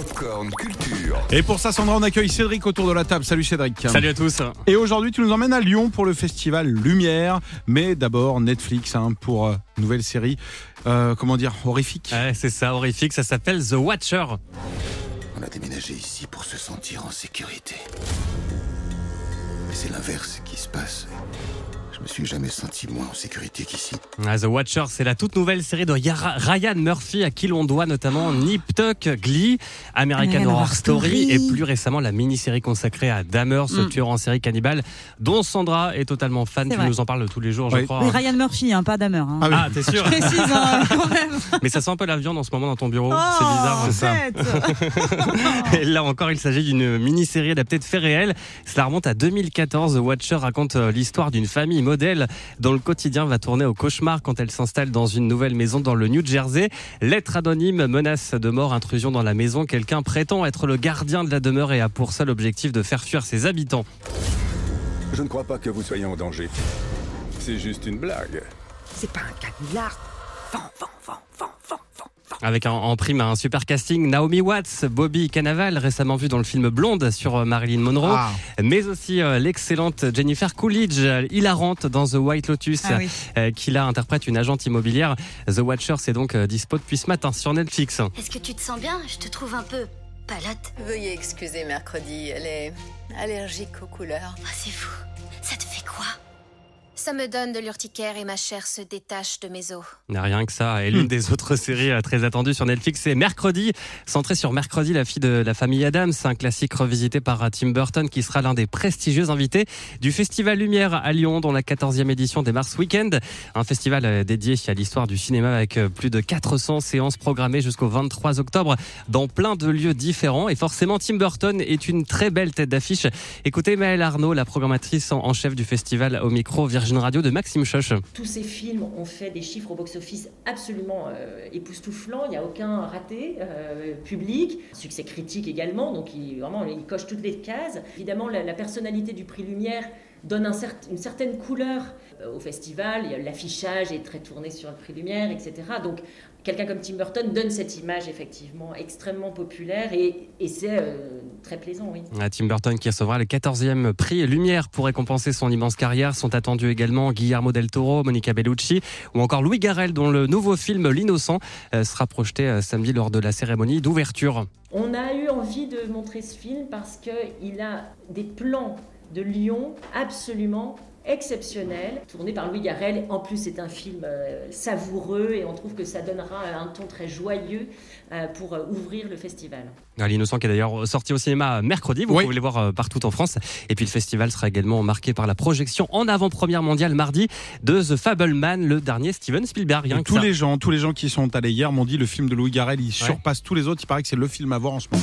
Popcorn Culture. Et pour ça, Sandra, on accueille Cédric autour de la table. Salut Cédric. Salut à tous. Et aujourd'hui, tu nous emmènes à Lyon pour le festival Lumière. Mais d'abord, Netflix hein, pour euh, nouvelle série, euh, comment dire, horrifique. Ouais, c'est ça, horrifique. Ça s'appelle The Watcher. On a déménagé ici pour se sentir en sécurité. C'est l'inverse qui se passe. Je me suis jamais senti moins en sécurité qu'ici. Ah, The Watcher, c'est la toute nouvelle série de Yara- Ryan Murphy, à qui l'on doit notamment Nip Tuck, Glee, American Horror Horror Story, Story. et plus récemment la mini-série consacrée à Dahmer, ce Mm. tueur en série cannibale, dont Sandra est totalement fan. C'est Tu vrai. nous en parles tous les jours, je crois. Oui, Ryan Murphy, hein, pas Damer. hein. Ah oui. Ah, t'es sûr Je précise hein, quand même. Mais ça sent un peu la viande en ce moment dans ton bureau. Oh, c'est bizarre. C'est ça. Et là encore, il s'agit d'une mini-série adaptée de faits réels. Cela remonte à 2014. The Watcher raconte euh, l'histoire d'une famille modèle dont le quotidien va tourner au cauchemar quand elle s'installe dans une nouvelle maison dans le New Jersey. Lettre anonyme, menace de mort, intrusion dans la maison. Quelqu'un prétend être le gardien de la demeure et a pour seul objectif de faire fuir ses habitants. Je ne crois pas que vous soyez en danger. C'est juste une blague. C'est pas un canular. Vent, vent, vent, vent, vent, vent. Avec en, en prime un super casting, Naomi Watts, Bobby Cannavale, récemment vu dans le film Blonde sur euh, Marilyn Monroe, Ah. mais aussi euh, l'excellente Jennifer Coolidge, euh, hilarante dans The White Lotus, Ah oui. euh, qui là interprète une agente immobilière. The Watcher, c'est donc euh, dispo depuis ce matin sur Netflix. Est-ce que tu te sens bien? Je te trouve un peu palote. Veuillez excuser mercredi, elle est allergique aux couleurs. Ah, c'est fou. Ça me donne de l'urticaire et ma chair se détache de mes os. N'a rien que ça. Et l'une des autres séries euh, très attendues sur Netflix, c'est Mercredi, centrée sur Mercredi, la fille de la famille Adams, un classique revisité par euh, Tim Burton qui sera l'un des prestigieux invités du Festival Lumière à Lyon, dont la 14e édition démarre ce week-end. Un festival euh, dédié à l'histoire du cinéma avec plus de 400 séances programmées jusqu'au 23 octobre dans plein de lieux différents. Et forcément, Tim Burton est une très belle tête d'affiche. Écoutez Maëlle Arnaud, la programmatrice en chef du festival au micro Virgin Radio de Maxime Choche. Tous ces films ont fait des chiffres au box-office absolument euh, époustouflants. Il n'y a aucun raté euh, public. Succès critique également. Donc, vraiment, il coche toutes les cases. Évidemment, la personnalité du prix Lumière donne un une certaine couleur euh, au festival. L'affichage est très tourné sur le prix Lumière, etc. Donc, quelqu'un comme Tim Burton donne cette image effectivement extrêmement populaire et, et c'est euh, très plaisant, oui. Ah, Tim Burton qui recevra le 14e prix Lumière pour récompenser son immense carrière. Sont attendus également Guillermo del Toro, Monica Bellucci ou encore Louis Garrel dont le nouveau film L'innocent euh, sera projeté samedi lors de la cérémonie d'ouverture. On a eu envie de montrer ce film parce qu'il a des plans de Lyon absolument exceptionnels, tournés par Louis Garrel. En plus, c'est un film euh, savoureux et on trouve que ça donnera un ton très joyeux euh, pour euh, ouvrir le festival. Ah, L'innocent qui est d'ailleurs sorti au cinéma mercredi, vous Oui. pouvez le voir euh, partout en France. Et puis le festival sera également marqué par la projection en avant-première mondiale mardi de The Fableman, le dernier Steven Spielberg. Tous ça. les gens, tous les gens qui sont allés hier m'ont dit le film de Louis Garrel, il surpasse tous les autres. Il paraît que c'est le film à voir en ce moment.